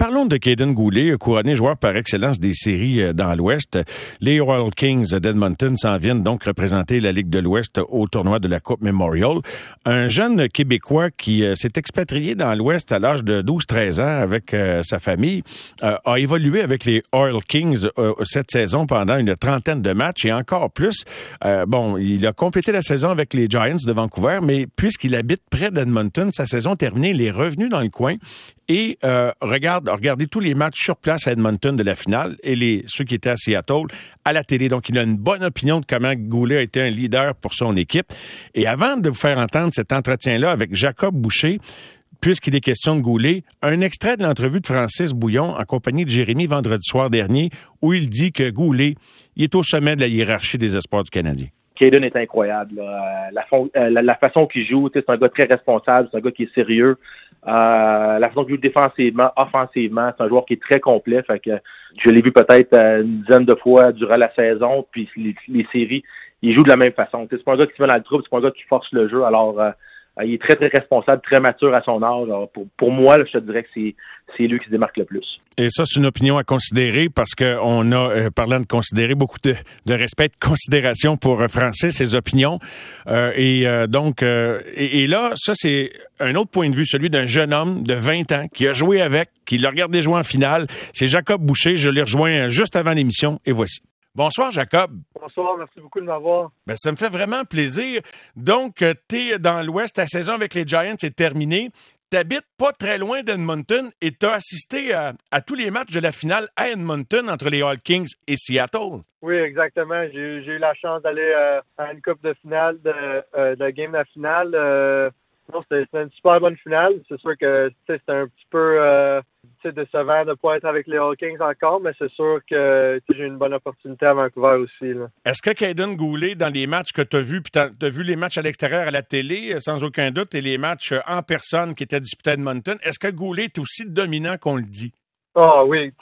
parlons de Caden Goulet, couronné joueur par excellence des séries euh, dans l'Ouest. Les Royal Kings d'Edmonton s'en viennent donc représenter la Ligue de l'Ouest au tournoi de la Coupe Memorial. Un jeune Québécois qui euh, s'est expatrié dans l'Ouest à l'âge de 12-13 ans avec euh, sa famille a évolué avec les Royal Kings cette saison pendant une trentaine de matchs et encore plus. bon, il a complété la saison avec les Giants de Vancouver, mais puisqu'il habite près d'Edmonton, sa saison terminée, il est revenu dans le coin et euh, regarde, regardez tous les matchs sur place à Edmonton de la finale et les ceux qui étaient à Seattle à la télé. Donc, il a une bonne opinion de comment Goulet a été un leader pour son équipe. Et avant de vous faire entendre cet entretien-là avec Jacob Boucher, puisqu'il est question de Goulet, un extrait de l'entrevue de Francis Bouillon en compagnie de Jérémy vendredi soir dernier, où il dit que Goulet, est au sommet de la hiérarchie des espoirs du Canadien. Caden est incroyable. Euh, la, la, façon qu'il joue, c'est un gars très responsable, c'est un gars qui est sérieux. Euh, la façon qu'il joue défensivement, offensivement, c'est un joueur qui est très complet. Fait que je l'ai vu peut-être euh, une dizaine de fois durant la saison, puis les, séries, il joue de la même façon. C'est pas un gars qui se met dans le trouble, c'est pas un gars qui force le jeu. Alors euh, il est très, très responsable, très mature à son âge. pour, pour moi, je te dirais que c'est, c'est lui qui se démarque le plus. Et ça, c'est une opinion à considérer parce qu'on a, euh, parlant de considérer, beaucoup de, de, respect, de considération pour euh, ses opinions. Euh, et euh, donc, et, et, là, ça, c'est un autre point de vue, celui d'un jeune homme de 20 ans qui a joué avec, qui l'a regardé jouer en finale. C'est Jacob Boucher. Je l'ai rejoint juste avant l'émission et voici. Bonsoir, Jacob. Bonsoir, merci beaucoup de m'avoir. Ben, ça me fait vraiment plaisir. Donc, euh, tu es dans l'Ouest, ta saison avec les Giants est terminée. Tu habites pas très loin d'Edmonton et tu as assisté à, tous les matchs de la finale à Edmonton entre les All Kings et Seattle. Oui, exactement. J'ai eu la chance d'aller euh, à une coupe de finale de, euh, de game de la finale. non, c'était une super bonne finale. C'est sûr que c'était un petit peu c'est décevant de ne pas être avec les Hawkins encore, mais c'est sûr que j'ai une bonne opportunité à Vancouver aussi. Est-ce que Caden Goulet, dans les matchs que tu as vus, puis tu as, vu les matchs à l'extérieur à la télé, euh, sans aucun doute, et les matchs euh, en personne qui étaient disputés à Edmonton, est-ce que Goulet est aussi dominant qu'on le dit? Ah oui,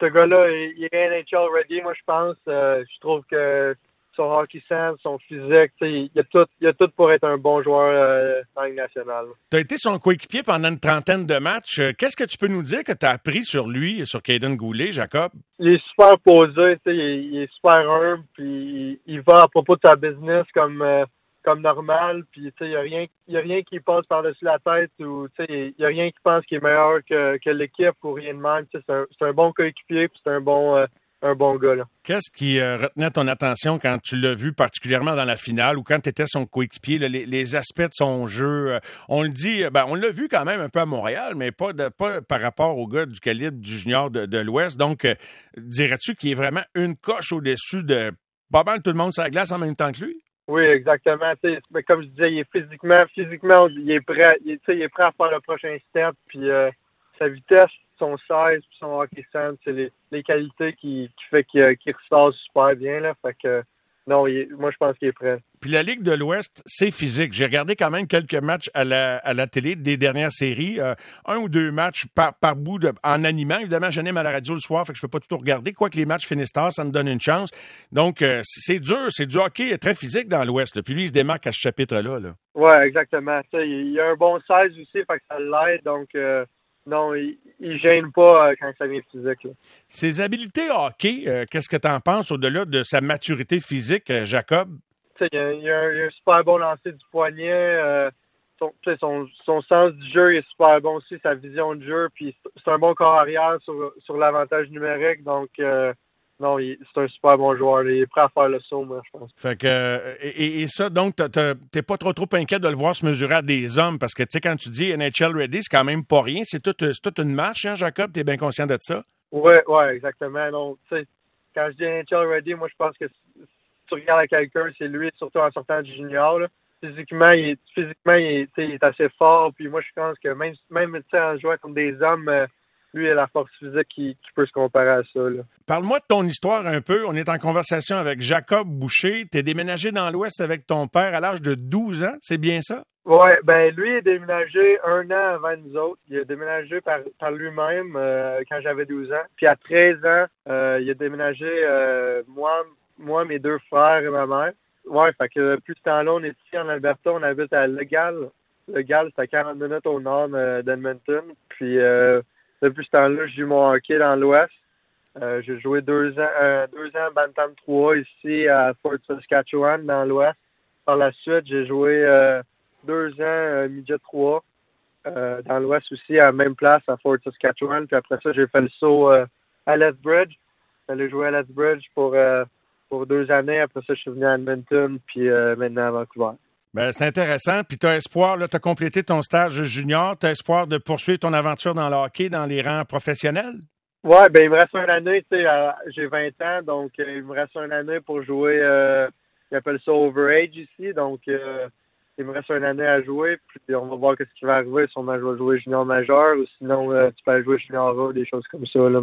ce gars-là, il est NHL ready, moi je pense. Euh, je trouve que son hockey sense, son physique, il y, a tout, il y a tout pour être un bon joueur euh, dans nationale. Tu as été son coéquipier pendant une trentaine de matchs. Euh, qu'est-ce que tu peux nous dire que tu as appris sur lui, sur Caden Goulet, Jacob? Il est super posé, il, il est super humble, puis il, va à propos de sa business comme euh, comme normal, puis il n'y a rien y a rien qui passe par-dessus la tête ou il n'y a rien qui pense qu'il est meilleur que, que l'équipe ou rien de même. C'est un, un bon coéquipier, puis c'est un bon un bon gars. Qu'est-ce qui euh, retenait ton attention quand tu l'as vu, particulièrement dans la finale ou quand tu étais son coéquipier, les, aspects de son jeu? Euh, on le dit, ben, on l'a vu quand même un peu à Montréal, mais pas, de, pas par rapport au gars du calibre du junior de, l'Ouest. Donc, euh, dirais-tu qu'il est vraiment une coche au-dessus de pas mal tout le monde sur la glace en même temps que lui? Oui, exactement. mais comme je disais, il est physiquement, physiquement, il est prêt, il, il est prêt à faire le prochain step. Puis sa vitesse, son size son hockey sense, c'est les, les, qualités qui, qui fait qu'il qu ressort super bien. Là. Fait que non, moi je pense qu'il est prêt. Puis la Ligue de l'Ouest, c'est physique. J'ai regardé quand même quelques matchs à la, à la télé des dernières séries. Euh, un ou deux matchs par, par bout de, en animant. Évidemment, je n'aime à la radio le soir, fait que je peux pas tout regarder. Quoique les matchs finissent tard, ça me donne une chance. Donc, euh, c'est dur, c'est du hockey très physique dans l'Ouest. Puis lui, il se démarque à ce chapitre-là. Là. Oui, exactement. il y a un bon size aussi, fait que ça l'aide. Donc, euh, non, il, gêne pas euh, quand ça vient physique. Ses habiletés hockey, euh, qu'est-ce que tu en penses au-delà de sa maturité physique, euh, Jacob? Il y, a, il, a un, super bon lancer du poignet. Son, son, son, sens du jeu est super bon aussi, sa vision de jeu. Puis c'est un bon corps arrière sur, sur l'avantage numérique. Donc, non, c'est un super bon joueur. Il est prêt à faire le saut, moi, je pense. Fait que, et, et ça, donc, t'es pas trop trop inquiet de le voir se mesurer à des hommes? Parce que, tu sais, quand tu dis NHL ready, c'est quand même pas rien. C'est toute, toute une marche, hein, Jacob? T'es bien conscient de ça? Ouais, ouais, exactement. Donc, tu sais, quand je dis NHL ready, moi, je pense que si tu regardes à quelqu'un, c'est lui, surtout en sortant du junior. Là. Physiquement, il est, physiquement, il est, il est, assez fort. Puis moi, je pense que même, même en jouant comme des hommes, euh, lui a la force physique qui, peut se comparer à ça. Parle-moi de ton histoire un peu. On est en conversation avec Jacob Boucher. Tu es déménagé dans l'Ouest avec ton père à l'âge de 12 ans, c'est bien ça? Oui, ben lui a déménagé un an avant nous autres. Il a déménagé par, lui-même euh, quand j'avais 12 ans. Puis à 13 ans, euh, il a déménagé euh, moi, moi, mes deux frères et ma mère. Ouais, fait que plus de temps-là, on est ici en Alberta, on habite à Legal. Legal, c'est à 40 minutes au nord d'Edmonton. Puis depuis ce temps-là, je joue mon hockey dans l'Ouest. Euh, j'ai joué deux ans, euh, deux ans Bantam 3 ici à Fort Saskatchewan dans l'Ouest. Par la suite, j'ai joué euh, deux ans euh, Midget 3 euh, dans l'Ouest aussi, à la même place à Fort Saskatchewan. Puis après ça, j'ai fait le saut à Lethbridge. J'allais jouer à Lethbridge pour, pour deux années. Après ça, je suis venu à Edmonton, puis maintenant à Vancouver. Ben, c'est intéressant. Puis tu as espoir, tu as complété ton stage junior, tu as espoir de poursuivre ton aventure dans le hockey dans les rangs professionnels? Ouais, ben il me reste une année, sais, j'ai 20 ans, donc euh, il me reste une année pour jouer, euh, ils appellent ça overage ici, donc euh, il me reste une année à jouer, puis on va voir ce qui va arriver, si on va jouer junior majeur, ou sinon euh, tu peux jouer junior A, des choses comme ça, là.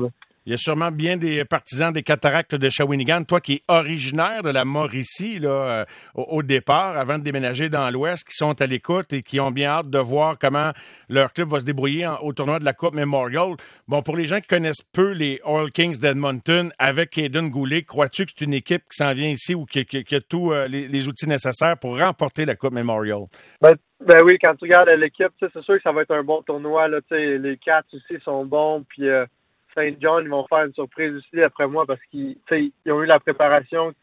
Il y a sûrement bien des partisans des cataractes de Shawinigan. Toi qui es originaire de la Mauricie là, euh, au, départ, avant de déménager dans l'Ouest, qui sont à l'écoute et qui ont bien hâte de voir comment leur club va se débrouiller au tournoi de la Coupe Memorial. Bon, pour les gens qui connaissent peu les Oil Kings d'Edmonton, avec Aiden Goulet, crois-tu que c'est une équipe qui s'en vient ici ou qui, a tous euh, les, outils nécessaires pour remporter la Coupe Memorial? Ben, ben oui, quand tu regardes l'équipe, c'est sûr que ça va être un bon tournoi. Les quatre aussi sont bons, puis... Euh, Saint John, ils vont faire une surprise aussi après moi parce qu'ils ils ont eu la préparation.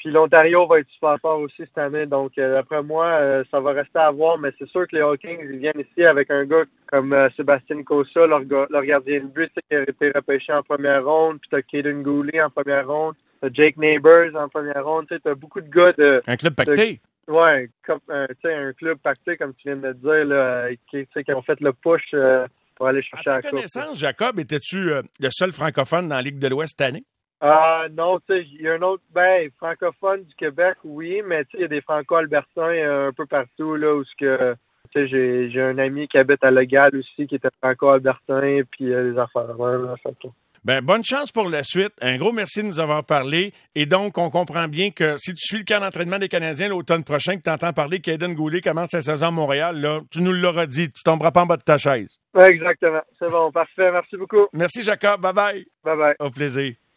Puis l'Ontario va être super fort aussi cette année. Donc euh, après moi, euh, ça va rester à voir, mais c'est sûr que les Hawkins, ils viennent ici avec un gars comme euh, Sébastien Cossa, leur, leur, gardien de but, qui a été repêché en première ronde, puis t'as Kaden Goulet en première ronde, t'as Jake Neighbors en première ronde, tu as beaucoup de gars de. Un club pacté. ouais, comme un club pacté, comme tu viens de le dire, là, qui, qui ont fait le push pour aller chercher à ta connaissance, Jacob, étais-tu euh, le seul francophone dans la Ligue de l'Ouest cette année? Ah non, tu sais, il y a un autre, ben, francophone du Québec, oui, mais tu sais, il y a des franco-albertains euh, un peu partout, là, où ce que, tu sais, j'ai, j'ai un ami qui habite à Legal aussi, qui était franco-albertain, puis les affaires, là, fait ben, bonne chance pour la suite. Un gros merci de nous avoir parlé. Et donc, on comprend bien que si tu suis le camp d'entraînement des Canadiens l'automne prochain, que tu entends parler qu'Aiden Goulet commence sa saison à Montréal, là, tu nous l'auras dit. Tu tomberas pas en bas de ta chaise. exactement. C'est bon. Parfait. Merci beaucoup. Merci, Jacob. Bye bye. Bye bye. Au plaisir.